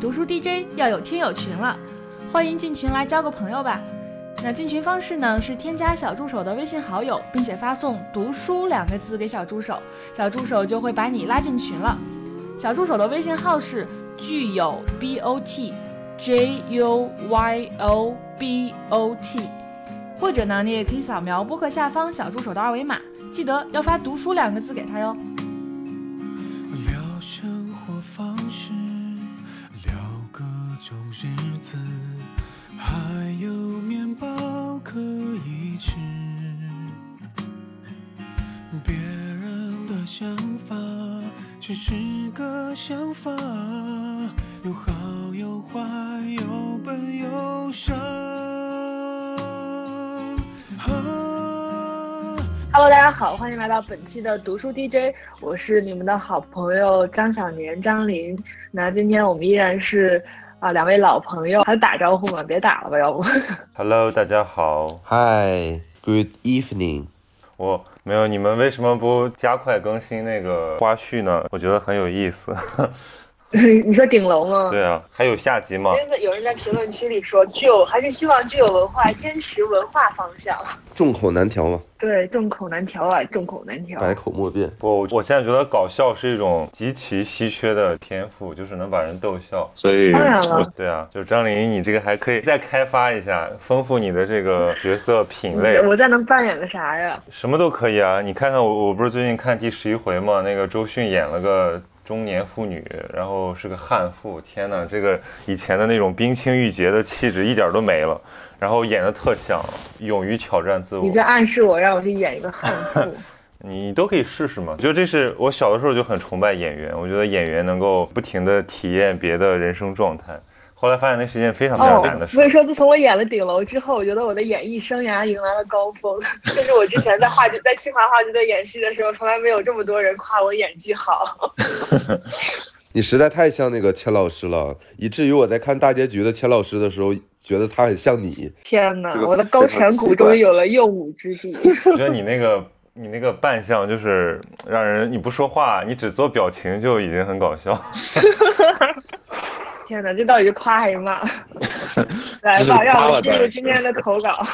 读书 DJ 要有听友群了，欢迎进群来交个朋友吧。那进群方式呢是添加小助手的微信好友，并且发送“读书”两个字给小助手，小助手就会把你拉进群了。小助手的微信号是具有 b o t j u y o b o t，或者呢，你也可以扫描播客下方小助手的二维码，记得要发“读书”两个字给他哟。只是个想法，有好有坏，有笨有傻。啊 Hello，大家好，欢迎来到本期的读书 DJ，我是你们的好朋友张小年张琳。那今天我们依然是啊、两位老朋友，还打招呼吗？别打了吧，要不 Hello，大家好，Hi, good evening。我没有，你们为什么不加快更新那个花絮呢？我觉得很有意思。你说顶楼吗？对啊，还有下集吗？因为有人在评论区里说，具有还是希望具有文化，坚持文化方向。众口难调嘛，对，众口难调啊，众口难调。百口莫辩。不，我现在觉得搞笑是一种极其稀缺的天赋，就是能把人逗笑。所以当然了，对啊，就张琳，你这个还可以再开发一下，丰富你的这个角色品类，我再能扮演个啥呀？什么都可以啊。你看看我，我不是最近看第十一回嘛，那个周迅演了个。中年妇女，然后是个悍妇，天哪，这个以前的那种冰清玉洁的气质一点都没了，然后演的特像，勇于挑战自我。你在暗示我让我去演一个悍妇？你都可以试试嘛。我觉得这是我小的时候就很崇拜演员，我觉得演员能够不停的体验别的人生状态。后来发现那是一件非常非常哦难的，事。所以说，自从我演了顶楼之后，我觉得我的演艺生涯迎来了高峰。这是我之前在话剧在清华话剧队演戏的时候，从来没有这么多人夸我演技好。你实在太像那个钱老师了，以至于我在看大结局的钱老师的时候，觉得他很像你。天哪这，个我的高颧骨终于有了用武之地。我觉得你那个你那个扮相就是让人你不说话，你只做表情就已经很搞笑。天哪，这到底是夸还是骂？来吧，让我们进入今天的投稿。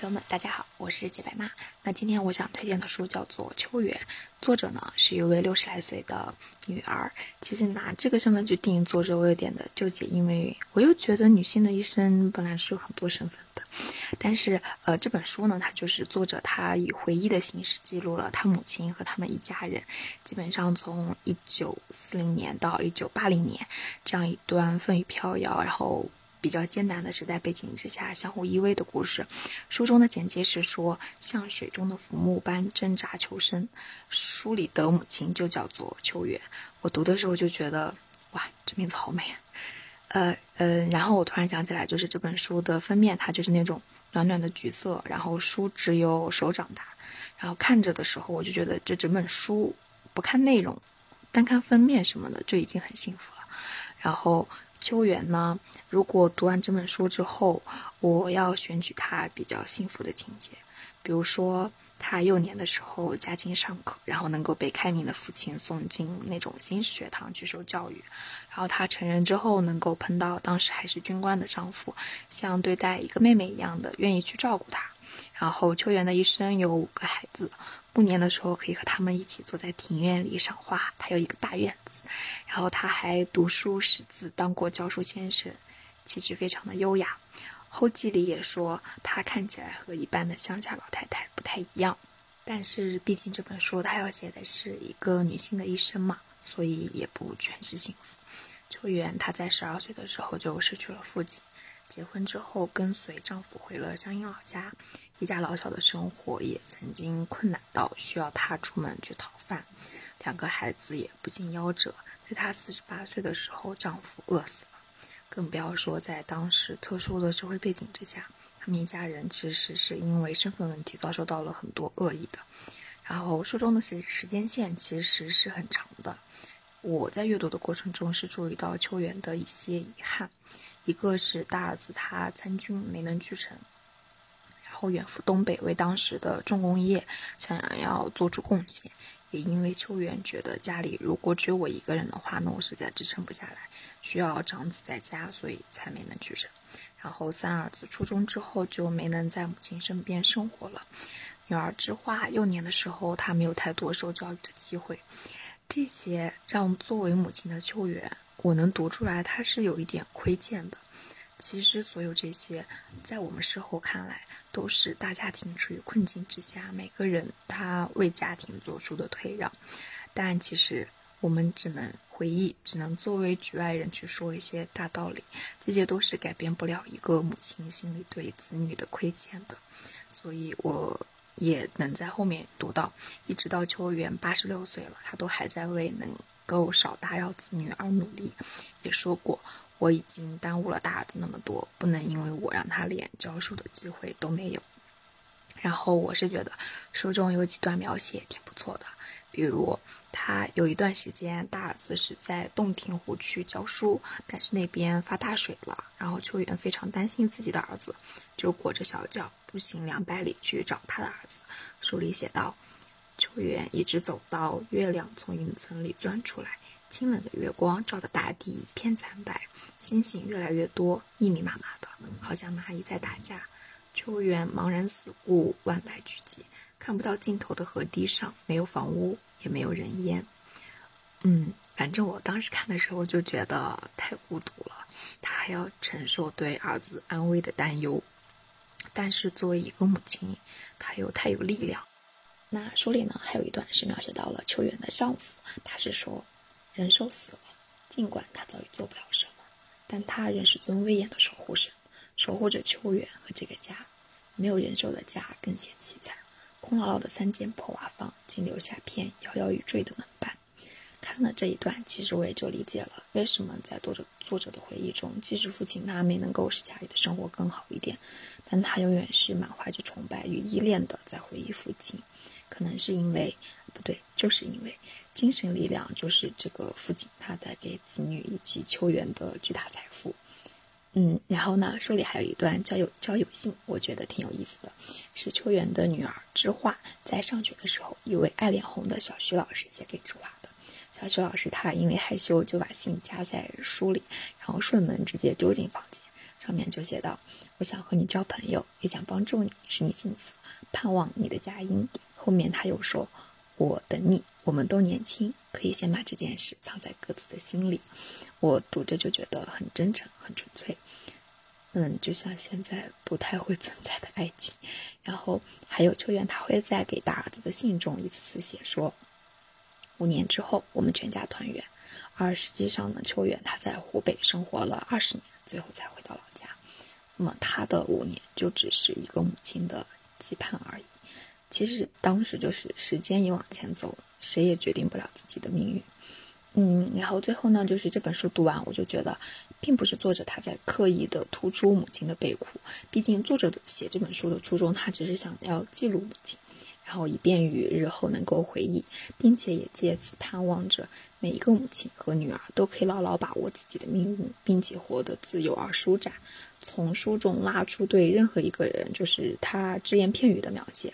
朋友们，大家好，我是洁白妈。那今天我想推荐的书叫做《秋园》，作者呢是一位六十来岁的女儿。其实拿这个身份去定义作者，我有点的纠结，因为我又觉得女性的一生本来是有很多身份的。但是，呃，这本书呢，它就是作者他以回忆的形式记录了他母亲和他们一家人，基本上从一九四零年到一九八零年这样一段风雨飘摇，然后比较艰难的时代背景之下相互依偎的故事。书中的简介是说，像水中的浮木般挣扎求生。书里的母亲就叫做秋月。我读的时候就觉得，哇，这名字好美啊！呃呃，然后我突然想起来，就是这本书的封面，它就是那种暖暖的橘色，然后书只有手掌大，然后看着的时候，我就觉得这整本书不看内容，单看封面什么的就已经很幸福了。然后秋园呢，如果读完这本书之后，我要选取他比较幸福的情节，比如说他幼年的时候家境尚可，然后能够被开明的父亲送进那种新式学堂去受教育，然后她成人之后能够碰到当时还是军官的丈夫，像对待一个妹妹一样的愿意去照顾她。然后秋园的一生有五个孩子，暮年的时候可以和他们一起坐在庭院里赏花，他有一个大院子。然后他还读书识字，当过教书先生，气质非常的优雅。后记里也说，她看起来和一般的乡下老太太不太一样，但是毕竟这本书它要写的是一个女性的一生嘛，所以也不全是幸福。秋园她在十二岁的时候就失去了父亲，结婚之后跟随丈夫回了乡音老家，一家老小的生活也曾经困难到需要她出门去讨饭，两个孩子也不幸夭折。在她四十八岁的时候，丈夫饿死了。更不要说在当时特殊的社会背景之下，他们一家人其实是因为身份问题遭受到了很多恶意的。然后书中的时时间线其实是很长的，我在阅读的过程中是注意到秋园的一些遗憾，一个是大儿子他参军没能去成，然后远赴东北为当时的重工业想要做出贡献。也因为秋元觉得家里如果只有我一个人的话，那我实在支撑不下来，需要长子在家，所以才没能去成。然后三儿子初中之后就没能在母亲身边生活了。女儿之话幼年的时候，她没有太多受教育的机会，这些让作为母亲的秋元，我能读出来，她是有一点亏欠的。其实所有这些，在我们事后看来，都是大家庭处于困境之下，每个人他为家庭做出的退让。但其实我们只能回忆，只能作为局外人去说一些大道理，这些都是改变不了一个母亲心里对子女的亏欠的。所以我也能在后面读到，一直到邱元八十六岁了，他都还在为能够少打扰子女而努力。也说过。我已经耽误了大儿子那么多，不能因为我让他连教书的机会都没有。然后我是觉得书中有几段描写挺不错的，比如他有一段时间大儿子是在洞庭湖去教书，但是那边发大水了，然后秋元非常担心自己的儿子，就裹着小脚步行两百里去找他的儿子。书里写道：秋元一直走到月亮从云层里钻出来，清冷的月光照得大地一片惨白。星星越来越多，密密麻麻的，好像蚂蚁在打架。秋园茫然四顾，万籁俱寂，看不到尽头的河堤上，没有房屋，也没有人烟。嗯，反正我当时看的时候就觉得太孤独了，他还要承受对儿子安危的担忧。但是作为一个母亲，她又太有力量。那书里呢，还有一段是描写到了秋园的丈夫，他是说，人寿死了，尽管他早已做不了什么。但他仍是尊威严的守护神，守护着秋园和这个家。没有人寿的家更显凄惨，空落落的三间破瓦房，仅留下片摇摇欲坠的门板。看了这一段，其实我也就理解了为什么在作者作者的回忆中，即使父亲他没能够使家里的生活更好一点，但他永远是满怀着崇拜与依恋的在回忆父亲。可能是因为，不对，就是因为。精神力量就是这个父亲他带给子女以及秋园的巨大财富。嗯，然后呢，书里还有一段交友交友信，我觉得挺有意思的，是秋园的女儿知画在上学的时候，一位爱脸红的小徐老师写给知画的。小徐老师他因为害羞，就把信夹在书里，然后顺门直接丢进房间，上面就写道：“我想和你交朋友，也想帮助你，使你幸福，盼望你的佳音。”后面他又说。我等你，我们都年轻，可以先把这件事藏在各自的心里。我读着就觉得很真诚，很纯粹。嗯，就像现在不太会存在的爱情。然后还有秋元，他会在给大儿子的信中一次次写说，五年之后我们全家团圆。而实际上呢，秋元他在湖北生活了二十年，最后才回到老家。那么他的五年就只是一个母亲的期盼而已。其实当时就是时间一往前走，谁也决定不了自己的命运。嗯，然后最后呢，就是这本书读完，我就觉得，并不是作者他在刻意的突出母亲的悲苦，毕竟作者写这本书的初衷，他只是想要记录母亲，然后以便于日后能够回忆，并且也借此盼望着每一个母亲和女儿都可以牢牢把握自己的命运，并且活得自由而舒展。从书中拉出对任何一个人，就是他只言片语的描写。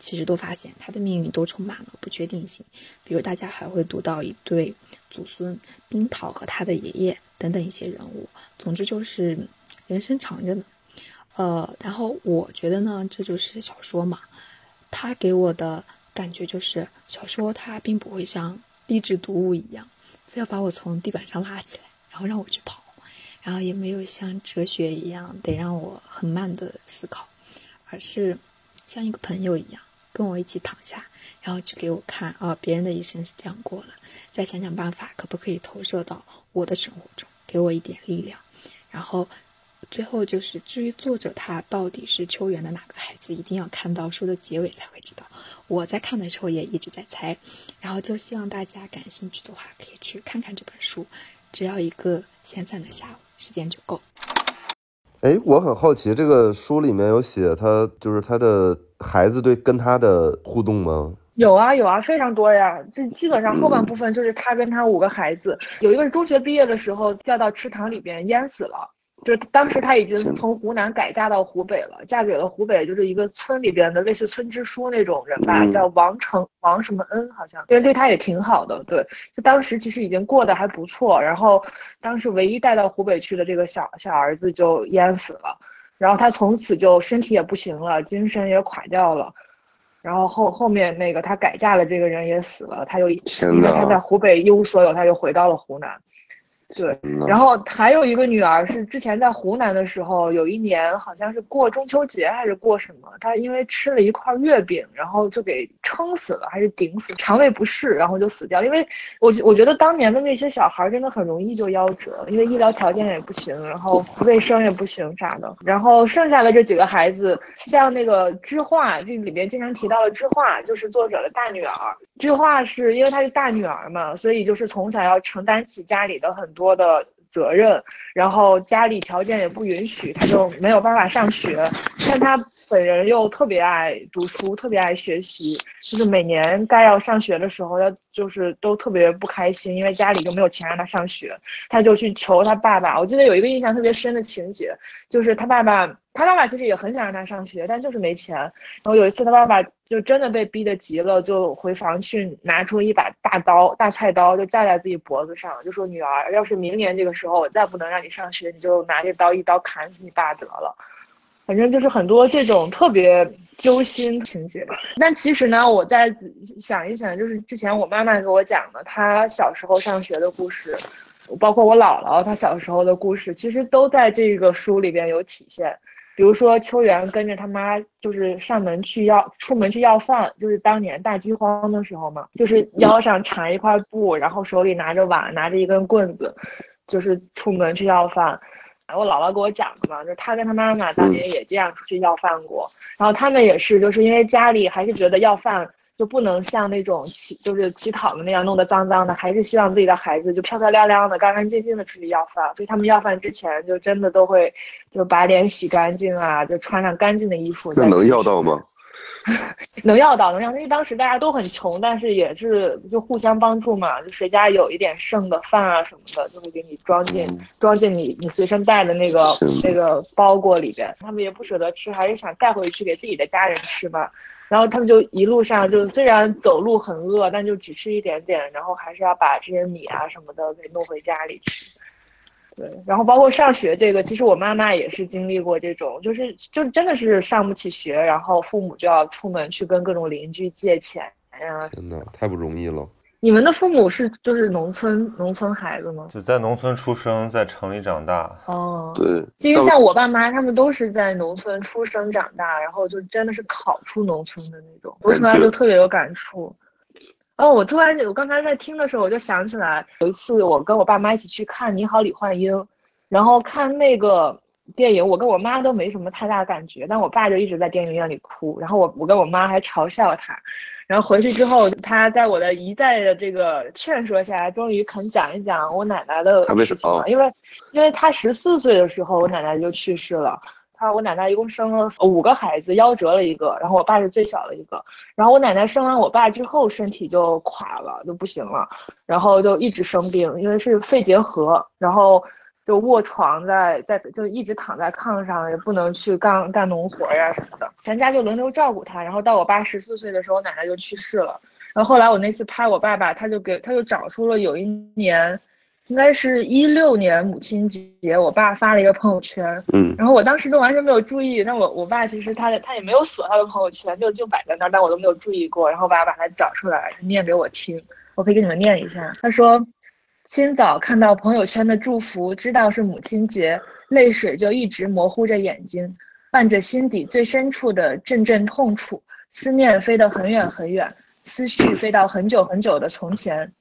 其实都发现他的命运都充满了不确定性，比如大家还会读到一对祖孙冰桃和他的爷爷等等一些人物。总之就是人生长着呢，呃，然后我觉得呢，这就是小说嘛，他给我的感觉就是小说它并不会像励志读物一样，非要把我从地板上拉起来，然后让我去跑，然后也没有像哲学一样得让我很慢的思考，而是像一个朋友一样。跟我一起躺下，然后去给我看啊，别人的一生是这样过了，再想想办法，可不可以投射到我的生活中，给我一点力量。然后最后就是，至于作者他到底是秋园的哪个孩子，一定要看到书的结尾才会知道。我在看的时候也一直在猜，然后就希望大家感兴趣的话，可以去看看这本书，只要一个闲散的下午，时间就够。哎，我很好奇，这个书里面有写他，就是他的孩子对跟他的互动吗？有啊，有啊，非常多呀。这基本上后半部分就是他跟他五个孩子，有一个是中学毕业的时候掉到池塘里边淹死了，就是当时他已经从湖南改嫁到湖北了，嫁给了湖北就是一个村里边的类似村支书那种人吧，嗯。叫王成王什么恩好像，对，对他也挺好的，对，就当时其实已经过得还不错，然后当时唯一带到湖北去的这个小小儿子就淹死了，然后他从此就身体也不行了，精神也垮掉了。然后后后面那个他改嫁了这个人也死了，他又天因为他在湖北一无所有，他又回到了湖南。对，然后还有一个女儿是之前在湖南的时候，有一年好像是过中秋节还是过什么，她因为吃了一块月饼，然后就给撑死了，还是顶死，肠胃不适，然后就死掉。因为我我觉得当年的那些小孩真的很容易就夭折，因为医疗条件也不行，然后卫生也不行啥的。然后剩下的这几个孩子，像那个知画，这里面经常提到了知画，就是作者的大女儿。句话是因为她是大女儿嘛，所以就是从小要承担起家里的很多的责任，然后家里条件也不允许，她就没有办法上学。但她本人又特别爱读书，特别爱学习，就是每年该要上学的时候，她就是都特别不开心，因为家里就没有钱让他上学，他就去求他爸爸。我记得有一个印象特别深的情节，就是他爸爸，他爸爸其实也很想让他上学，但就是没钱。然后有一次，他爸爸就真的被逼得急了，就回房去拿出一把大刀、大菜刀，就架在自己脖子上，就说：“女儿，要是明年这个时候我再不能让你上学，你就拿这刀一刀砍死你爸得了。”反正就是很多这种特别揪心情节。但其实呢，我再想一想，就是之前我妈妈给我讲的，她小时候上学的故事，包括我姥姥她小时候的故事，其实都在这个书里边有体现。比如说秋元跟着他妈，就是上门去要出门去要饭，就是当年大饥荒的时候嘛，就是腰上缠一块布，然后手里拿着碗，拿着一根棍子，就是出门去要饭。我姥姥给我讲的嘛，就是她跟她妈妈当年也这样出去要饭过，然后他们也是，就是因为家里还是觉得要饭就不能像那种乞就是乞讨的那样弄得脏脏的，还是希望自己的孩子就漂漂亮亮的、干干净净的出去要饭，所以他们要饭之前就真的都会就把脸洗干净啊，就穿上干净的衣服。那能要到吗？能要到，能要，因为当时大家都很穷，但是也是就互相帮助嘛，就谁家有一点剩的饭啊什么的，就会给你装进装进你你随身带的那个那个包裹里边。他们也不舍得吃，还是想带回去给自己的家人吃嘛。然后他们就一路上就虽然走路很饿，但就只吃一点点，然后还是要把这些米啊什么的给弄回家里去。对，然后包括上学这个，其实我妈妈也是经历过这种，就是就真的是上不起学，然后父母就要出门去跟各种邻居借钱呀。真的，太不容易了。你们的父母是就是农村农村孩子吗？就在农村出生，在城里长大。哦，对，其实像我爸妈，他们都是在农村出生长大，然后就真的是考出农村的那种，我出来就特别有感触。哦，我突然我刚才在听的时候，我就想起来有一次我跟我爸妈一起去看《你好，李焕英》，然后看那个电影，我跟我妈都没什么太大感觉，但我爸就一直在电影院里哭，然后我我跟我妈还嘲笑他，然后回去之后，他在我的一再的这个劝说下，终于肯讲一讲我奶奶的他为事情了，什么因为因为他十四岁的时候，我奶奶就去世了。他我奶奶一共生了五个孩子，夭折了一个，然后我爸是最小的一个。然后我奶奶生完我爸之后，身体就垮了，就不行了，然后就一直生病，因为是肺结核，然后就卧床在在就一直躺在炕上，也不能去干干农活呀什么的，全家就轮流照顾他。然后到我爸十四岁的时候，我奶奶就去世了。然后后来我那次拍我爸爸，他就给他就找出了有一年。应该是一六年母亲节，我爸发了一个朋友圈，嗯，然后我当时都完全没有注意。那我我爸其实他他也没有锁他的朋友圈，就就摆在那儿，但我都没有注意过。然后我爸把它找出来念给我听，我可以给你们念一下。他说：“清早看到朋友圈的祝福，知道是母亲节，泪水就一直模糊着眼睛，伴着心底最深处的阵阵痛楚，思念飞得很远很远，思绪飞到很久很久的从前。”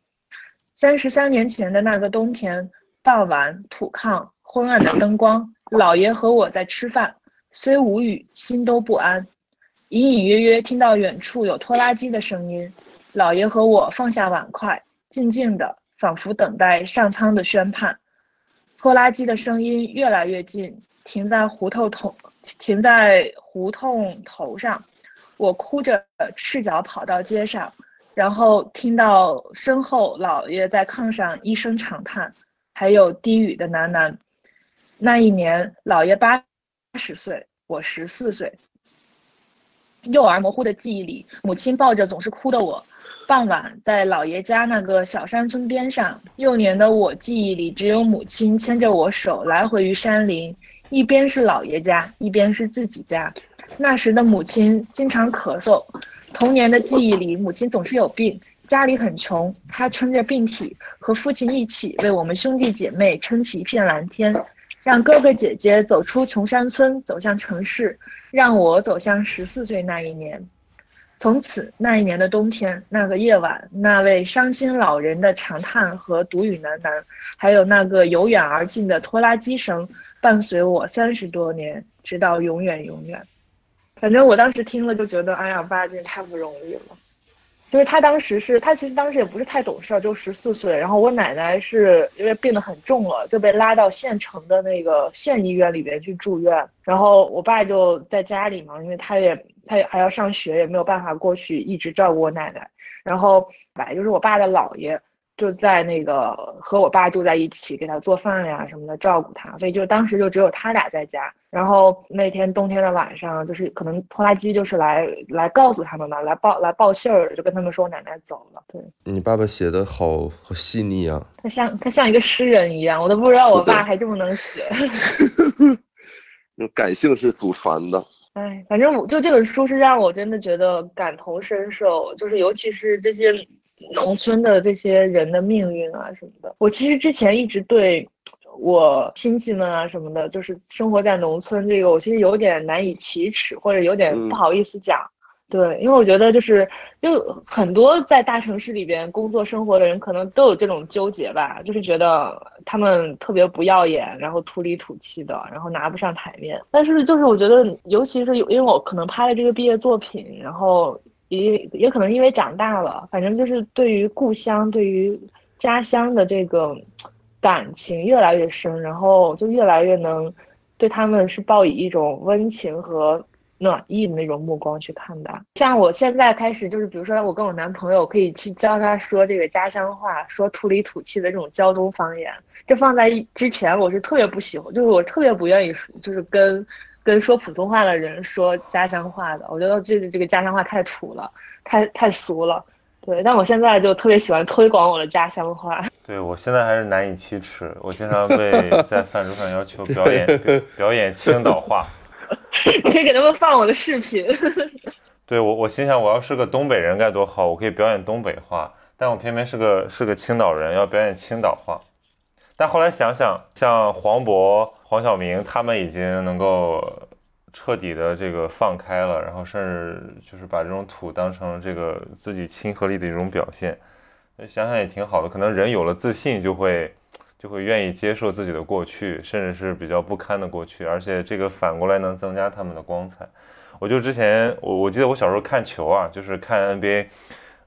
三十三年前的那个冬天，傍晚土炕，昏暗的灯光，姥爷和我在吃饭，虽无语，心都不安。隐隐约约听到远处有拖拉机的声音，姥爷和我放下碗筷，静静的，仿佛等待上苍的宣判。拖拉机的声音越来越近，停在胡同头，停在胡同头上。我哭着赤脚跑到街上。然后听到身后老爷在炕上一声长叹，还有低语的喃喃：“那一年，老爷八十岁，我十四岁。幼儿模糊的记忆里，母亲抱着总是哭的我。傍晚，在姥爷家那个小山村边上，幼年的我记忆里只有母亲牵着我手来回于山林，一边是姥爷家，一边是自己家。那时的母亲经常咳嗽。童年的记忆里，母亲总是有病，家里很穷，她撑着病体，和父亲一起为我们兄弟姐妹撑起一片蓝天，让哥哥姐姐走出穷山村，走向城市。让我走向十四岁那一年，从此那一年的冬天，那个夜晚，那位伤心老人的长叹和独语喃喃，还有那个由远而近的拖拉机声，伴随我三十多年，直到永远永远。反正我当时听了就觉得，哎呀，爸真是太不容易了。就是他当时是他其实当时也不是太懂事儿，就十四岁。然后我奶奶是因为病得很重了，就被拉到县城的那个县医院里边去住院。然后我爸就在家里嘛，因为他也他也还要上学，也没有办法过去一直照顾我奶奶。然后来就是我爸的姥爷。就在那个和我爸住在一起，给他做饭呀什么的，照顾他，所以就当时就只有他俩在家。然后那天冬天的晚上，就是可能拖拉机就是来来告诉他们嘛，来报来报信儿，就跟他们说我奶奶走了。对你爸爸写的好好细腻啊，他像他像一个诗人一样，我都不知道我爸还这么能写。感性是祖传的。哎，反正我就这本书是让我真的觉得感同身受，就是尤其是这些。农村的这些人的命运啊什么的，我其实之前一直对我亲戚们啊什么的，就是生活在农村这个，我其实有点难以启齿，或者有点不好意思讲。对，因为我觉得就是就很多在大城市里边工作生活的人，可能都有这种纠结吧，就是觉得他们特别不耀眼，然后土里土气的，然后拿不上台面。但是就是我觉得，尤其是有，因为我可能拍了这个毕业作品，然后。也也可能因为长大了，反正就是对于故乡、对于家乡的这个感情越来越深，然后就越来越能对他们是抱以一种温情和暖意的那种目光去看待。像我现在开始，就是比如说我跟我男朋友可以去教他说这个家乡话，说土里土气的这种胶东方言。这放在之前，我是特别不喜欢，就是我特别不愿意，就是跟。跟说普通话的人说家乡话的，我觉得这个这个家乡话太土了，太太俗了。对，但我现在就特别喜欢推广我的家乡话。对我现在还是难以启齿，我经常被在饭桌上要求表演 表演青岛话。你可以给他们放我的视频。对我，我心想我要是个东北人该多好，我可以表演东北话，但我偏偏是个是个青岛人，要表演青岛话。但后来想想，像黄渤、黄晓明他们已经能够彻底的这个放开了，然后甚至就是把这种土当成这个自己亲和力的一种表现。想想也挺好的，可能人有了自信，就会就会愿意接受自己的过去，甚至是比较不堪的过去，而且这个反过来能增加他们的光彩。我就之前我我记得我小时候看球啊，就是看 NBA，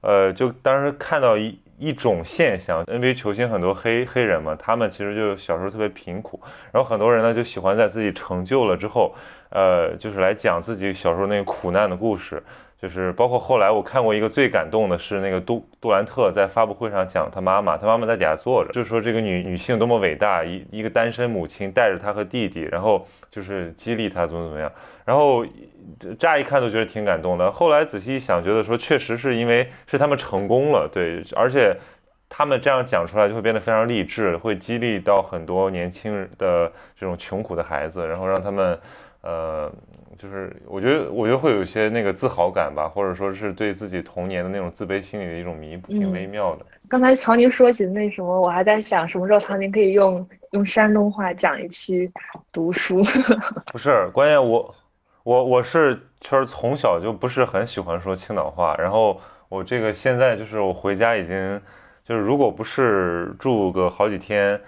呃，就当时看到一。一种现象，NBA 球星很多黑黑人嘛，他们其实就小时候特别贫苦，然后很多人呢就喜欢在自己成就了之后，呃，就是来讲自己小时候那个苦难的故事，就是包括后来我看过一个最感动的是那个杜杜兰特在发布会上讲他妈妈，他妈妈在底下坐着，就是说这个女女性多么伟大，一一个单身母亲带着她和弟弟，然后就是激励她怎么怎么样，然后。乍一看都觉得挺感动的，后来仔细一想，觉得说确实是因为是他们成功了，对，而且他们这样讲出来就会变得非常励志，会激励到很多年轻人的这种穷苦的孩子，然后让他们，呃，就是我觉得我觉得会有一些那个自豪感吧，或者说是对自己童年的那种自卑心理的一种弥补，挺微妙的。刚才曹宁说起那什么，我还在想什么时候曹宁可以用用山东话讲一期读书。不是，关键我。我我是确实从小就不是很喜欢说青岛话，然后我这个现在就是我回家已经就是如果不是住个好几天，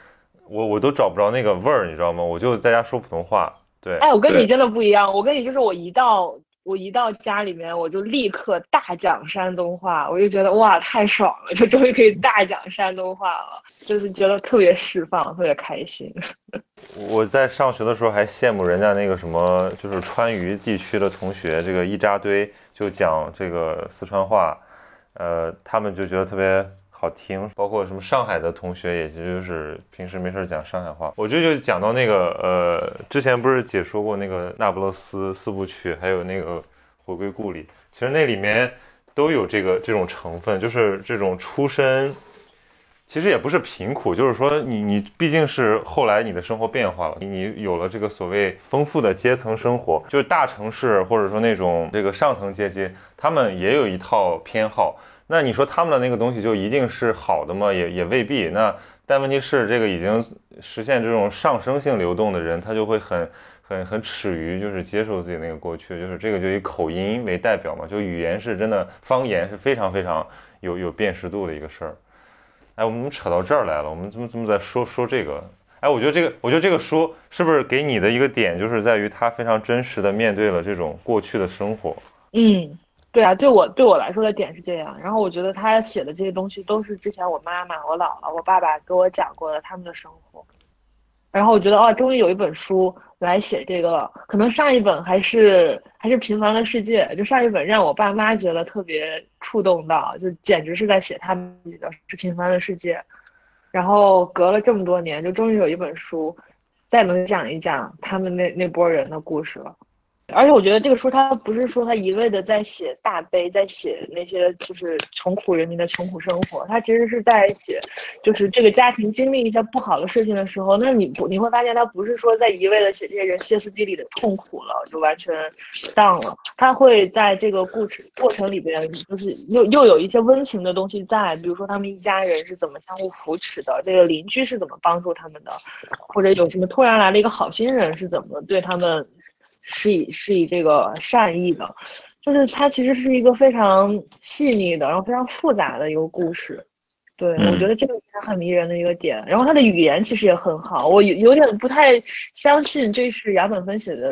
我我都找不着那个味儿，你知道吗？我就在家说普通话。对，哎，我跟你真的不一样，我跟你就是我一到。我一到家里面，我就立刻大讲山东话，我就觉得哇，太爽了，就终于可以大讲山东话了，就是觉得特别释放，特别开心。我在上学的时候还羡慕人家那个什么，就是川渝地区的同学，这个一扎堆就讲这个四川话，呃，他们就觉得特别。好听，包括什么上海的同学，也就是平时没事讲上海话。我这就讲到那个呃，之前不是解说过那个那不勒斯四部曲，还有那个回归故里，其实那里面都有这个这种成分，就是这种出身。其实也不是贫苦，就是说你你毕竟是后来你的生活变化了，你有了这个所谓丰富的阶层生活，就是大城市或者说那种这个上层阶级，他们也有一套偏好。那你说他们的那个东西就一定是好的吗？也也未必。那但问题是，这个已经实现这种上升性流动的人，他就会很很很耻于就是接受自己那个过去，就是这个就以口音为代表嘛，就语言是真的方言是非常非常有有辨识度的一个事儿。哎，我们怎么扯到这儿来了？我们怎么怎么在说说这个？哎，我觉得这个，我觉得这个书是不是给你的一个点，就是在于他非常真实的面对了这种过去的生活。嗯，对啊，对我对我来说的点是这样。然后我觉得他写的这些东西都是之前我妈妈、我姥姥、我爸爸给我讲过的他们的生活。然后我觉得哦，终于有一本书来写这个了。可能上一本还是还是《平凡的世界》，就上一本让我爸妈觉得特别触动到，就简直是在写他们的是《平凡的世界》。然后隔了这么多年，就终于有一本书，再能讲一讲他们那那波人的故事了。而且我觉得这个书，它不是说他一味的在写大悲，在写那些就是穷苦人民的穷苦生活，他其实是在写，就是这个家庭经历一些不好的事情的时候，那你不你会发现他不是说在一味的写这些人歇斯底里的痛苦了，就完全当了，他会在这个故事过程里边，就是又又有一些温情的东西在，比如说他们一家人是怎么相互扶持的，这个邻居是怎么帮助他们的，或者有什么突然来了一个好心人是怎么对他们。是以是以这个善意的，就是它其实是一个非常细腻的，然后非常复杂的一个故事。对我觉得这个是它很迷人的一个点。然后他的语言其实也很好，我有有点不太相信这是雅本芬写的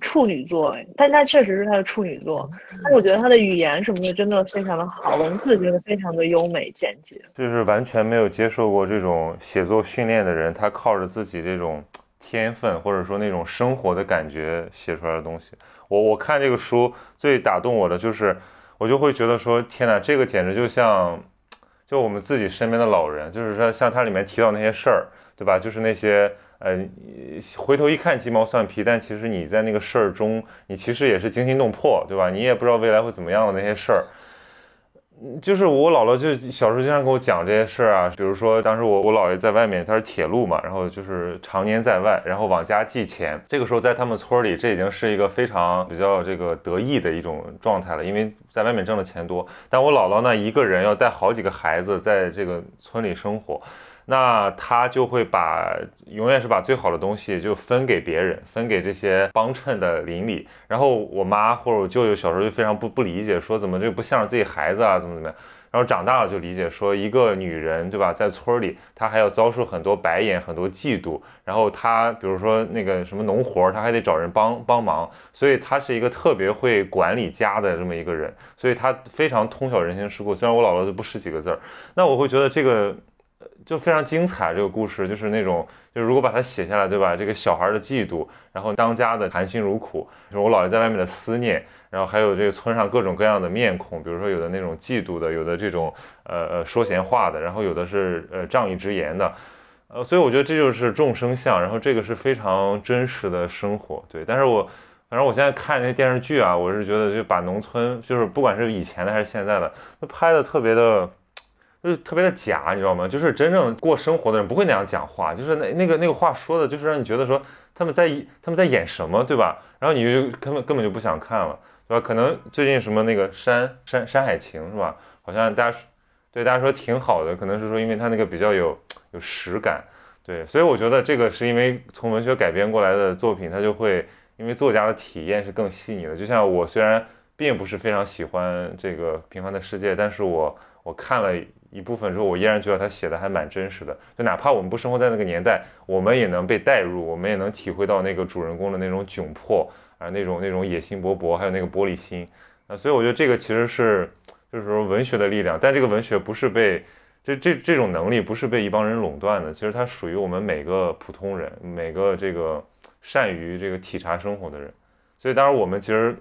处女作，但他确实是他的处女作。但我觉得他的语言什么的真的非常的好，文字真的非常的优美简洁。就是完全没有接受过这种写作训练的人，他靠着自己这种。天分或者说那种生活的感觉写出来的东西，我我看这个书最打动我的就是，我就会觉得说，天哪，这个简直就像，就我们自己身边的老人，就是说像它里面提到那些事儿，对吧？就是那些呃，回头一看鸡毛蒜皮，但其实你在那个事儿中，你其实也是惊心动魄，对吧？你也不知道未来会怎么样的那些事儿。就是我姥姥就小时候经常跟我讲这些事儿啊，比如说当时我我姥爷在外面，他是铁路嘛，然后就是常年在外，然后往家寄钱。这个时候在他们村里，这已经是一个非常比较这个得意的一种状态了，因为在外面挣的钱多。但我姥姥呢，一个人要带好几个孩子在这个村里生活。那他就会把永远是把最好的东西就分给别人，分给这些帮衬的邻里。然后我妈或者我舅舅小时候就非常不不理解，说怎么这不像是自己孩子啊，怎么怎么样。然后长大了就理解，说一个女人对吧，在村里她还要遭受很多白眼，很多嫉妒。然后她比如说那个什么农活，她还得找人帮帮忙，所以她是一个特别会管理家的这么一个人，所以她非常通晓人情世故。虽然我姥姥就不识几个字儿，那我会觉得这个。就非常精彩，这个故事就是那种，就如果把它写下来，对吧？这个小孩的嫉妒，然后当家的含辛茹苦，就是我姥爷在外面的思念，然后还有这个村上各种各样的面孔，比如说有的那种嫉妒的，有的这种呃呃说闲话的，然后有的是呃仗义直言的，呃，所以我觉得这就是众生相，然后这个是非常真实的生活，对。但是我反正我现在看那些电视剧啊，我是觉得就把农村，就是不管是以前的还是现在的，都拍的特别的。就是特别的假，你知道吗？就是真正过生活的人不会那样讲话，就是那那个那个话说的，就是让你觉得说他们在他们在演什么，对吧？然后你就根本根本就不想看了，对吧？可能最近什么那个山山山海情是吧？好像大家对大家说挺好的，可能是说因为它那个比较有有实感，对，所以我觉得这个是因为从文学改编过来的作品，它就会因为作家的体验是更细腻的。就像我虽然并不是非常喜欢这个平凡的世界，但是我我看了。一部分之后，我依然觉得他写的还蛮真实的。就哪怕我们不生活在那个年代，我们也能被带入，我们也能体会到那个主人公的那种窘迫啊，那种那种野心勃勃，还有那个玻璃心啊。所以我觉得这个其实是就是说文学的力量，但这个文学不是被这这这种能力不是被一帮人垄断的，其实它属于我们每个普通人，每个这个善于这个体察生活的人。所以当然我们其实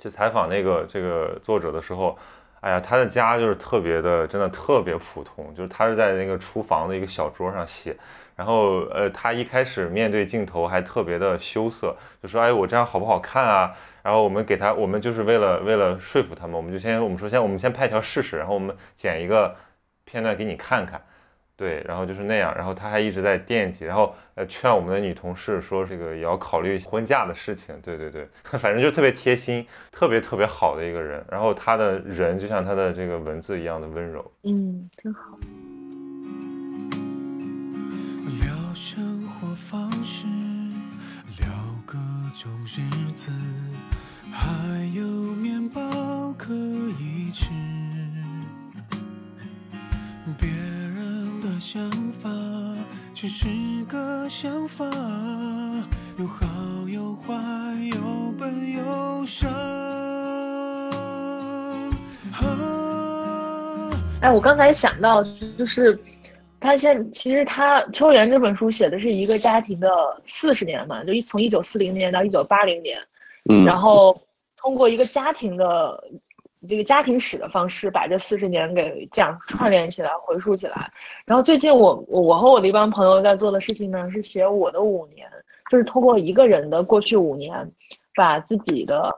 去采访那个这个作者的时候。哎呀，他的家就是特别的，真的特别普通，就是他是在那个厨房的一个小桌上写，然后呃，他一开始面对镜头还特别的羞涩，就说哎，我这样好不好看啊？然后我们给他，我们就是为了为了说服他们，我们就先我们说先我们先拍一条试试，然后我们剪一个片段给你看看。对，然后就是那样，然后他还一直在惦记，然后呃劝我们的女同事说这个也要考虑婚嫁的事情。对对对，反正就特别贴心，特别特别好的一个人。然后他的人就像他的这个文字一样的温柔。嗯，真好。聊生活方式，聊各种日子，还有面包可以吃。想法只是个想法，有好有坏，有笨有傻。啊哎，我刚才想到，就是他现其实他《秋园》这本书写的是一个家庭的四十年嘛，就一从一九四零年到一九八零年，嗯然后通过一个家庭的这个家庭史的方式，把这四十年给讲串联起来、回溯起来。然后最近我我我和我的一帮朋友在做的事情呢，是写我的五年，就是通过一个人的过去五年，把自己的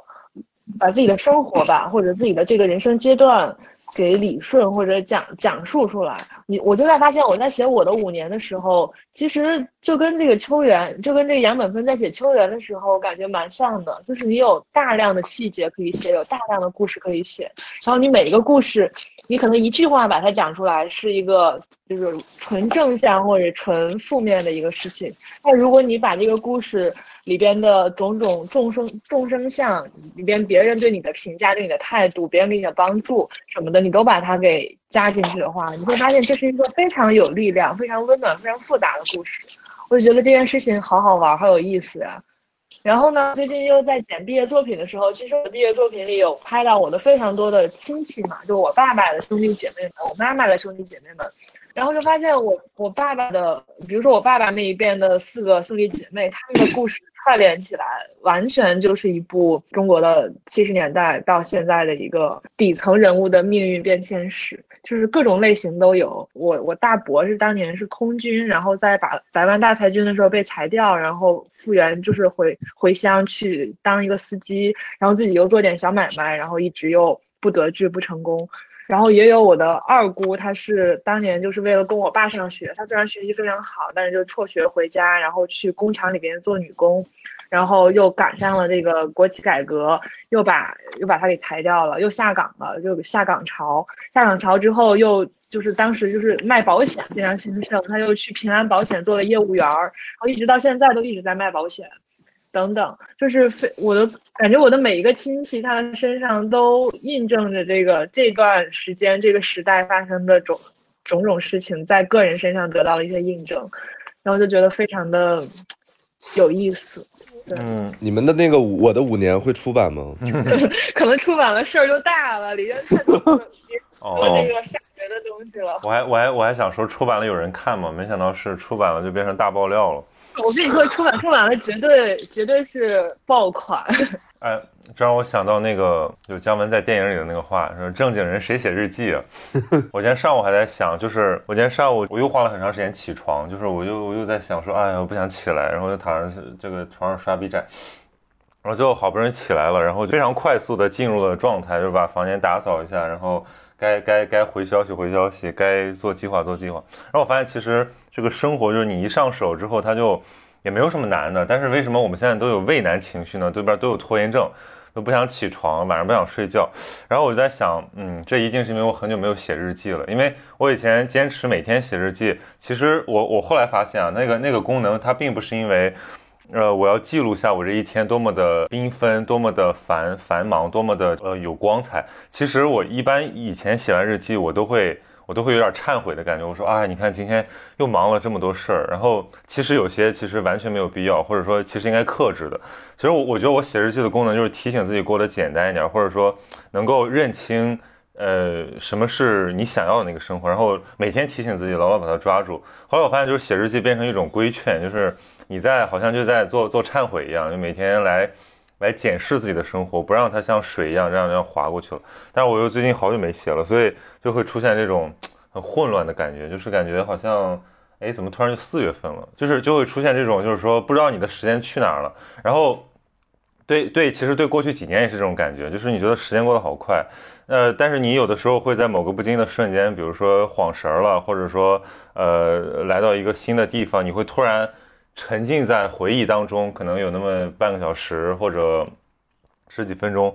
把自己的生活吧，或者自己的这个人生阶段给理顺或者讲讲述出来。你我就在发现，我在写我的五年的时候，其实就跟这个秋园，就跟这个杨本芬在写秋园的时候感觉蛮像的，就是你有大量的细节可以写，有大量的故事可以写，然后你每一个故事，你可能一句话把它讲出来是一个就是纯正向或者纯负面的一个事情，那如果你把这个故事里边的种种众生众生相里边别人对你的评价、对你的态度、别人给你的帮助什么的，你都把它给加进去的话，你会发现这是一个非常有力量、非常温暖、非常复杂的故事。我就觉得这件事情好好玩，好有意思呀、然后呢，最近又在剪毕业作品的时候，其实我的毕业作品里有拍到我的非常多的亲戚嘛，就我爸爸的兄弟姐妹们，我妈妈的兄弟姐妹们，然后就发现我我爸爸的，比如说我爸爸那一边的四个兄弟姐妹，他们的故事串联起来，完全就是一部中国的七十年代到现在的一个底层人物的命运变迁史，就是各种类型都有。我我大伯是当年是空军，然后在把百万大裁军的时候被裁掉，然后复员就是回回乡去当一个司机，然后自己又做点小买卖，然后一直又不得志不成功。然后也有我的二姑，她是当年就是为了供我爸上学，她虽然学习非常好，但是就辍学回家，然后去工厂里边做女工，然后又赶上了这个国企改革，又把又把她给裁掉了，又下岗了，就下岗潮。下岗潮之后，又就是当时就是卖保险非常兴盛，她又去平安保险做了业务员儿，然后一直到现在都一直在卖保险。等等，就是非我的感觉，我的每一个亲戚，他的身上都印证着这个这段时间、这个时代发生的种种种事情，在个人身上得到了一些印证，然后就觉得非常的有意思。嗯，你们的那个《我的五年》会出版吗？可能出版了事儿就大了，里边太多别说哦这，个下学的东西了。我还我还我还想说出版了有人看吗？没想到是出版了就变成大爆料了。我跟你说，出版出版了，绝对绝对是爆款。哎，这让我想到那个就姜文在电影里的那个话，说正经人谁写日记啊？我今天上午还在想，就是我今天上午我又花了很长时间起床，就是我又我又在想说，哎呀，我不想起来，然后就躺上这个床上刷 B 站，然后最后好不容易起来了，然后非常快速的进入了状态，就把房间打扫一下，然后该该该回消息回消息，该做计划做计划。然后我发现其实这个生活就是你一上手之后，它就也没有什么难的。但是为什么我们现在都有畏难情绪呢？对边都有拖延症，都不想起床，晚上不想睡觉。然后我就在想，嗯，这一定是因为我很久没有写日记了。因为我以前坚持每天写日记，其实我我后来发现啊，那个那个功能它并不是因为。呃，我要记录下我这一天多么的缤纷，多么的繁繁忙，多么的呃有光彩。其实我一般以前写完日记，我都会我都会有点忏悔的感觉。我说啊，你看今天又忙了这么多事儿，然后其实有些其实完全没有必要，或者说其实应该克制的。其实我我觉得我写日记的功能就是提醒自己过得简单一点，或者说能够认清。呃，什么是你想要的那个生活？然后每天提醒自己，牢牢把它抓住。后来我发现，就是写日记变成一种规劝，就是你在好像就在做做忏悔一样，就每天来来检视自己的生活，不让它像水一样这样这样滑过去了。但是我又最近好久没写了，所以就会出现这种很混乱的感觉，就是感觉好像，哎，怎么突然就四月份了？就是就会出现这种，就是说不知道你的时间去哪儿了。然后，对对，其实对过去几年也是这种感觉，就是你觉得时间过得好快，呃，但是你有的时候会在某个不经意的瞬间，比如说晃神儿了，或者说呃来到一个新的地方，你会突然。沉浸在回忆当中，可能有那么半个小时或者十几分钟，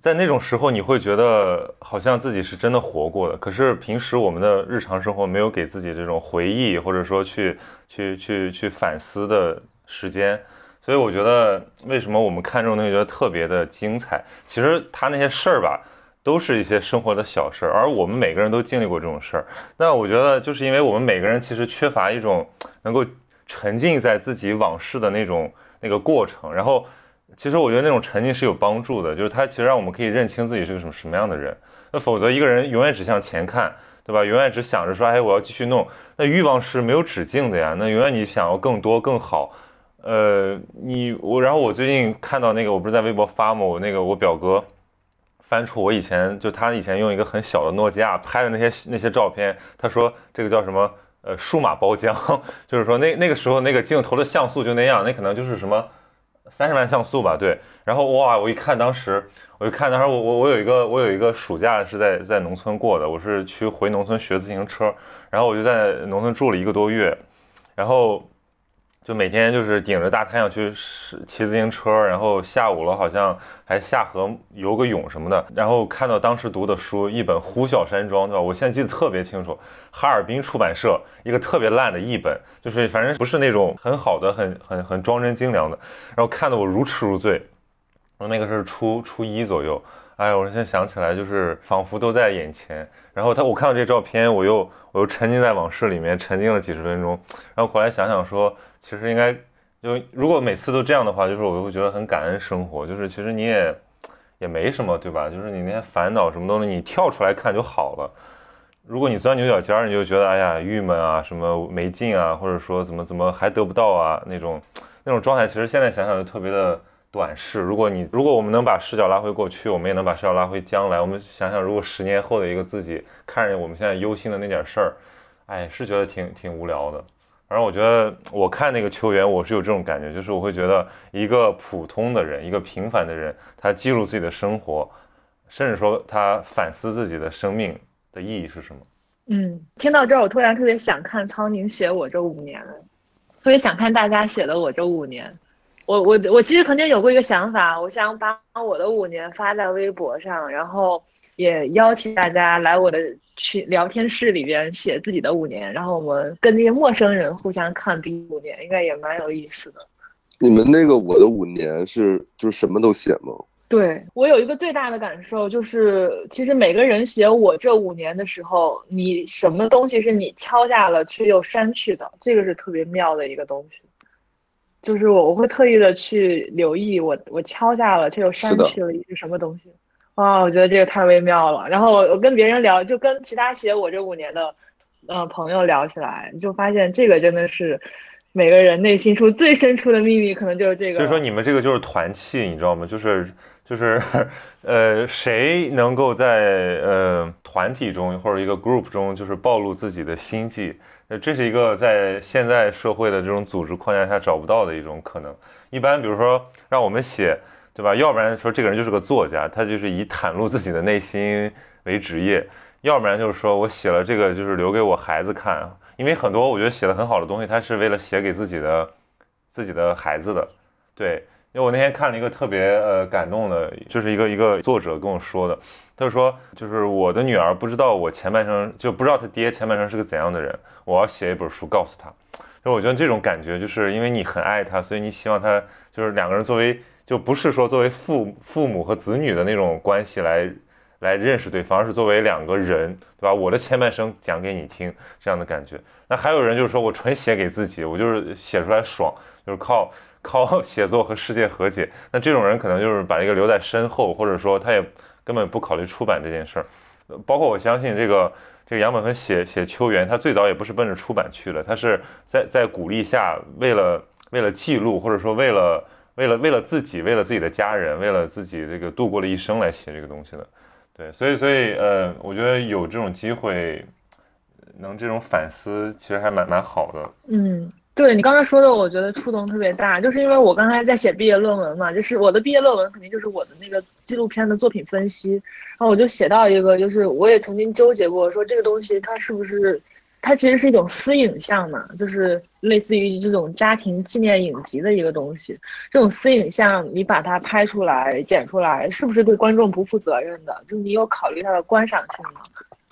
在那种时候，你会觉得好像自己是真的活过的。可是平时我们的日常生活没有给自己这种回忆，或者说去去去去反思的时间，所以我觉得为什么我们看这种东西觉得特别的精彩？其实他那些事儿吧，都是一些生活的小事儿，而我们每个人都经历过这种事儿。那我觉得就是因为我们每个人其实缺乏一种能够。沉浸在自己往事的那种那个过程，然后其实我觉得那种沉浸是有帮助的，就是它其实让我们可以认清自己是个什么什么样的人。那否则一个人永远只向前看，对吧？永远只想着说，哎，我要继续弄，那欲望是没有止境的呀。那永远你想要更多更好，呃，你我然后我最近看到那个，我不是在微博发吗？我那个我表哥翻出我以前就他以前用一个很小的诺基亚拍的那些那些照片，他说这个叫什么？呃，数码包浆，就是说那那个时候那个镜头的像素就那样，那可能就是什么三十万像素吧，对。然后哇，我一看当时，我就看当时我我我有一个我有一个暑假是在在农村过的，我是去回农村学自行车，然后我就在农村住了一个多月，然后。就每天就是顶着大太阳去骑自行车，然后下午了好像还下河游个泳什么的。然后看到当时读的书，一本《呼啸山庄》，对吧？我现在记得特别清楚，哈尔滨出版社一个特别烂的译本，就是反正不是那种很好的、很很很装帧精良的。然后看得我如痴如醉。我那个是初初一左右，哎，我现在想起来就是仿佛都在眼前。然后他我看到这照片，我又我又沉浸在往事里面，沉浸了几十分钟。然后回来想想说。其实应该，就如果每次都这样的话，就是我会觉得很感恩生活。就是其实你也也没什么，对吧？就是你那些烦恼什么东西，你跳出来看就好了。如果你钻牛角尖儿，你就觉得哎呀郁闷啊，什么没劲啊，或者说怎么怎么还得不到啊那种那种状态，其实现在想想就特别的短视。如果你如果我们能把视角拉回过去，我们也能把视角拉回将来。我们想想，如果十年后的一个自己看着我们现在忧心的那点事儿，哎，是觉得挺挺无聊的。反正我觉得，我看那个球员，我是有这种感觉，就是我会觉得一个普通的人，一个平凡的人，他记录自己的生活，甚至说他反思自己的生命的意义是什么。嗯，听到这儿，我突然特别想看苍宁写我这五年，特别想看大家写的我这五年。我我我其实曾经有过一个想法，我想把我的五年发在微博上，然后也邀请大家来我的。去聊天室里边写自己的五年，然后我们跟那些陌生人互相看彼五年，应该也蛮有意思的。你们那个我的五年是就是什么都写吗？对我有一个最大的感受就是，其实每个人写我这五年的时候，你什么东西是你敲下了却又删去的，这个是特别妙的一个东西。就是我我会特意的去留意我我敲下了却又删去了一个什么东西。哇，我觉得这个太微妙了。然后我我跟别人聊，就跟其他写我这五年的，呃朋友聊起来，就发现这个真的是每个人内心处最深处的秘密，可能就是这个。所以说你们这个就是团气，你知道吗？就是就是，呃，谁能够在呃团体中或者一个 group 中，就是暴露自己的心迹，那，这是一个在现在社会的这种组织框架下找不到的一种可能。一般比如说让我们写。对吧？要不然说这个人就是个作家，他就是以袒露自己的内心为职业；要不然就是说我写了这个就是留给我孩子看，因为很多我觉得写的很好的东西，他是为了写给自己的自己的孩子的。对，因为我那天看了一个特别呃感动的，就是一个一个作者跟我说的，他就说就是我的女儿不知道我前半生就不知道他爹前半生是个怎样的人，我要写一本书告诉他。就我觉得这种感觉，就是因为你很爱他，所以你希望他就是两个人作为。就不是说作为父父母和子女的那种关系来来认识对方，而是作为两个人，对吧？我的前半生讲给你听，这样的感觉。那还有人就是说我纯写给自己，我就是写出来爽，就是靠靠写作和世界和解。那这种人可能就是把这个留在身后，或者说他也根本不考虑出版这件事儿。包括我相信这个这个杨本芬写写秋园，他最早也不是奔着出版去的，他是在在鼓励下，为了为了记录，或者说为了。为了为了自己，为了自己的家人，为了自己这个度过了一生来写这个东西的。对，所以所以呃，我觉得有这种机会，能这种反思，其实还蛮蛮好的。嗯，对你刚才说的，我觉得触动特别大，就是因为我刚才在写毕业论文嘛，就是我的毕业论文肯定就是我的那个纪录片的作品分析，然后我就写到一个，就是我也曾经纠结过，说这个东西它是不是。它其实是一种私影像嘛，就是类似于这种家庭纪念影集的一个东西。这种私影像，你把它拍出来、剪出来，是不是对观众不负责任的？就是你有考虑它的观赏性吗？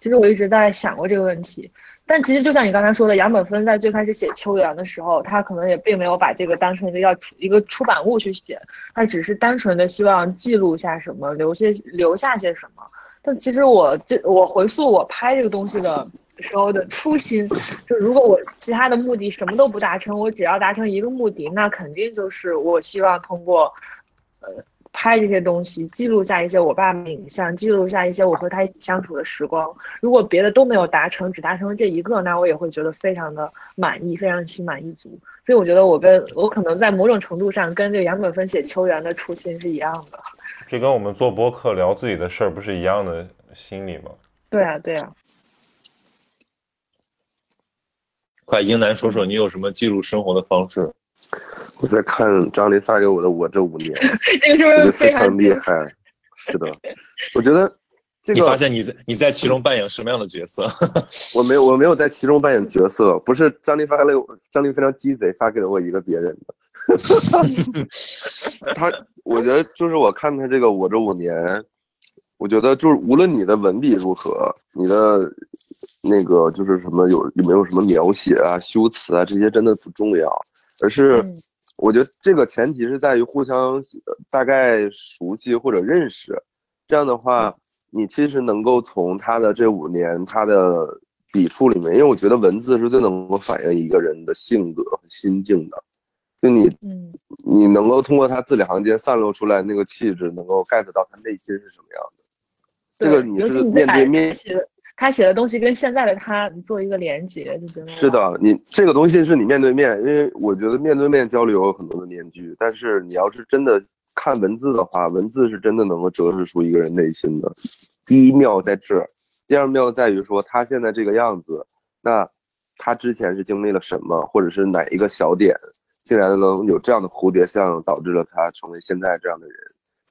其实我一直在想过这个问题。但其实就像你刚才说的，杨本芬在最开始写《秋园》的时候，他可能也并没有把这个当成一个要出一个出版物去写，他只是单纯的希望记录下什么，留些留下些什么。但其实我这我回溯我拍这个东西的时候的初心，就如果我其他的目的什么都不达成，我只要达成一个目的，那肯定就是我希望通过，呃，拍这些东西记录下一些我爸的影像，记录下一些我和他一起相处的时光。如果别的都没有达成，只达成了这一个，那我也会觉得非常的满意，非常心满意足。所以我觉得我跟我可能在某种程度上跟这个杨本芬写《秋园》的初心是一样的。这跟我们做播客聊自己的事儿不是一样的心理吗？对啊，对啊。快，英男说说你有什么记录生活的方式？我在看张琳发给我的《我这五年 》，这个是不是非常厉害？是的，我觉得这个你发现你在你在其中扮演什么样的角色？我没有我没有在其中扮演角色，不是张琳发给了我，张琳非常鸡贼，发给了我一个别人的。他，我觉得就是我看他这个《我这五年》，我觉得就是无论你的文笔如何，你的那个就是什么有有没有什么描写啊、修辞啊这些真的不重要，而是嗯我觉得这个前提是在于互相呃大概熟悉或者认识，这样的话，你其实能够从他的这五年他的笔触里面，因为我觉得文字是最能够反映一个人的性格和心境的。就你，嗯你能够通过他字里行间散露出来那个气质，能够 get 到他内心是什么样的。这个你是面对面他写的他写的东西跟现在的他你做一个连接，就觉得是的，你这个东西是你面对面，因为我觉得面对面交流有很多的面具，但是你要是真的看文字的话，文字是真的能够折射出一个人内心的。第一妙在这儿，第二妙在于说他现在这个样子，那他之前是经历了什么，或者是哪一个小点，竟然能有这样的蝴蝶效应，导致了他成为现在这样的人，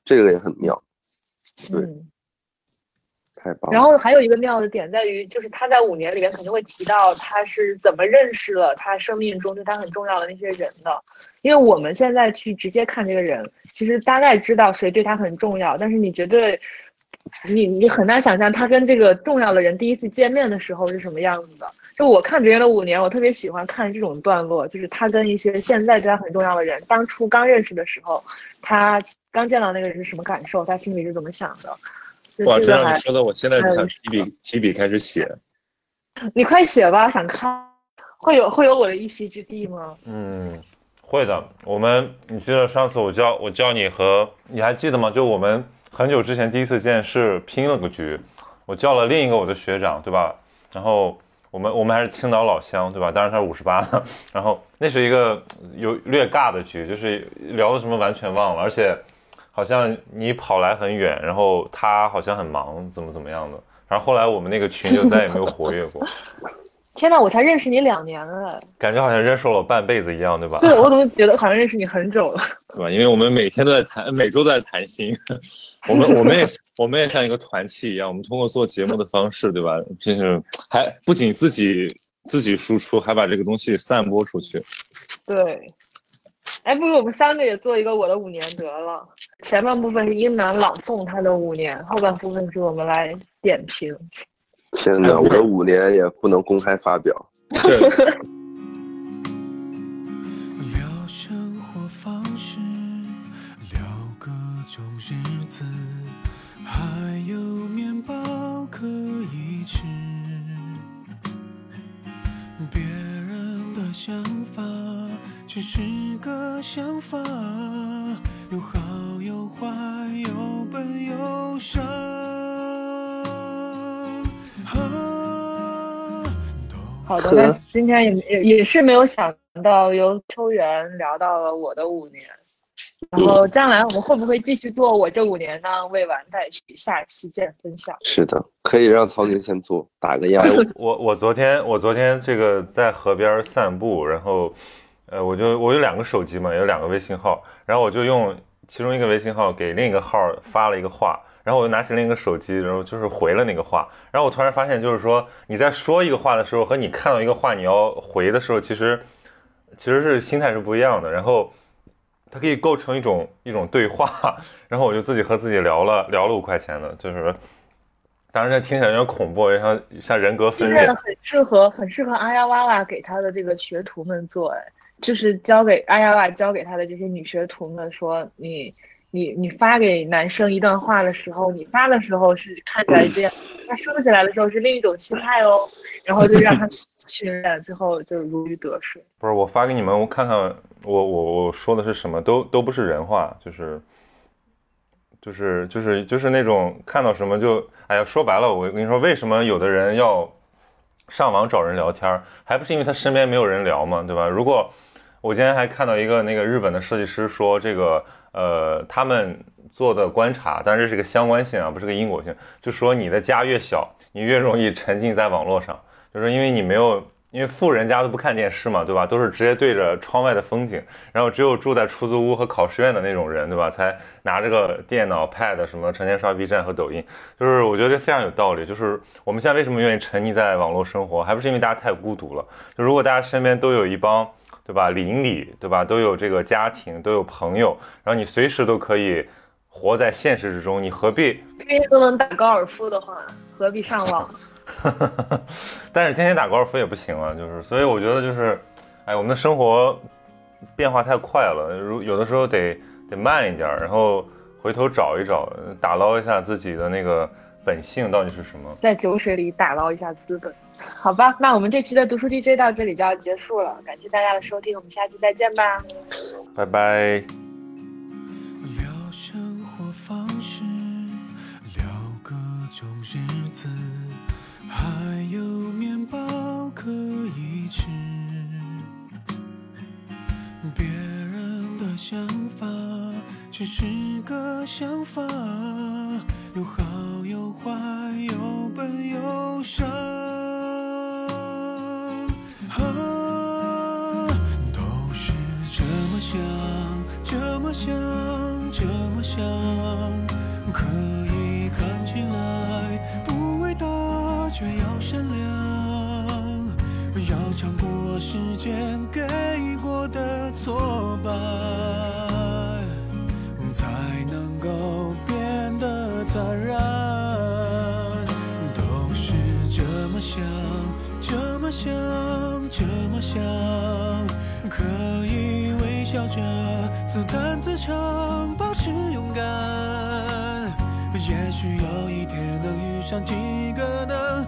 这个也很妙，对嗯。太棒了。然后还有一个妙的点在于，就是他在五年里面肯定会提到他是怎么认识了他生命中对他很重要的那些人的。因为我们现在去直接看这个人，其实大概知道谁对他很重要，但是你绝对，你你很难想象他跟这个重要的人第一次见面的时候是什么样子的。就我看别人的五年，我特别喜欢看这种段落，就是他跟一些现在对他很重要的人，当初刚认识的时候，他刚见到那个人是什么感受，他心里是怎么想的。就哇，这这个还让你说的，我现在就想提笔提笔开始写。你快写吧，想看，会有会有我的一席之地吗？嗯，会的。我们，你记得上次我教我教你和你还记得吗？就我们很久之前第一次见是拼了个局，我叫了另一个我的学长，对吧？然后我们我们还是青岛老乡，对吧？当然他是五十八，然后那是一个有略尬的局，就是聊的什么完全忘了，而且好像你跑来很远，然后他好像很忙，怎么怎么样的。然后后来我们那个群就再也没有活跃过，天呐，我才认识你两年了，感觉好像认识了我半辈子一样，对吧？对我怎么觉得 好像认识你很久了？对吧？因为我们每天都在谈，每周都在谈心。我们我们也我们也像一个团契一样，我们通过做节目的方式，对吧？就是还不仅自己自己输出，还把这个东西散播出去。对，哎，不如我们三个也做一个我的五年得了。前半部分是英男朗诵他的五年，后半部分是我们来点评。天哪，我的五年也不能公开发表。对，聊生活方式，聊各种日子，还有面包可以吃。别人的想法只是个想法，好的，那今天也也也是没有想到由秋元聊到了我的五年。然后将来我们会不会继续做我这五年呢？未完待续，下期见分享。是的，可以让曹宁先做，打个样哎。我我昨天我昨天这个在河边散步，然后呃我就我有两个手机嘛，有两个微信号，然后我就用其中一个微信号给另一个号发了一个话，然后我就拿起另一个手机，然后就是回了那个话，然后我突然发现就是说你在说一个话的时候和你看到一个话你要回的时候，其实其实是心态是不一样的，然后。它可以构成一种一种对话，然后我就自己和自己聊了聊了五块钱的，就是，当然这听起来有点恐怖，像像人格分裂现在。很适合很适合阿呀哇哇给他的这个学徒们做，哎，就是教给阿呀哇教给他的这些女学徒们说，你你你发给男生一段话的时候，你发的时候是看起来这样，他收起来的时候是另一种心态哦，然后就让他训练，最后就如鱼得水。不是我发给你们，我看看我我我说的是什么，都都不是人话，就是就是就是就是那种看到什么就哎呀，说白了，我跟你说，为什么有的人要上网找人聊天，还不是因为他身边没有人聊嘛，对吧？如果我今天还看到一个那个日本的设计师说这个呃他们做的观察，但是这是个相关性啊，不是个因果性，就说你的家越小，你越容易沉浸在网络上。就是因为你没有，因为富人家都不看电视嘛，对吧？都是直接对着窗外的风景，然后只有住在出租屋和考试院的那种人，对吧？才拿着个电脑、pad 什么成天刷 B 站和抖音。就是我觉得这非常有道理。就是我们现在为什么愿意沉溺在网络生活，还不是因为大家太孤独了？就如果大家身边都有一帮，对吧？邻里，对吧？都有这个家庭，都有朋友，然后你随时都可以活在现实之中，你何必？天天都能打高尔夫的话，何必上网？但是天天打高尔夫也不行啊，就是，所以我觉得就是，哎，我们的生活变化太快了，如有的时候得得慢一点儿，然后回头找一找，打捞一下自己的那个本性到底是什么。在酒水里打捞一下资本。好吧，那我们这期的读书 DJ 到这里就要结束了，感谢大家的收听，我们下期再见吧。拜拜。聊生活方式，聊各种日子，还有面包可以吃。别人的想法只是个想法，有好有坏，有笨有傻。想，这么想，可以看起来不伟大，却要善良，要尝过时间给过的挫败，才能够变得坦然。都是这么想，这么想，这么想，可以微笑着自弹自唱，保持勇敢。也许有一天能遇上几个能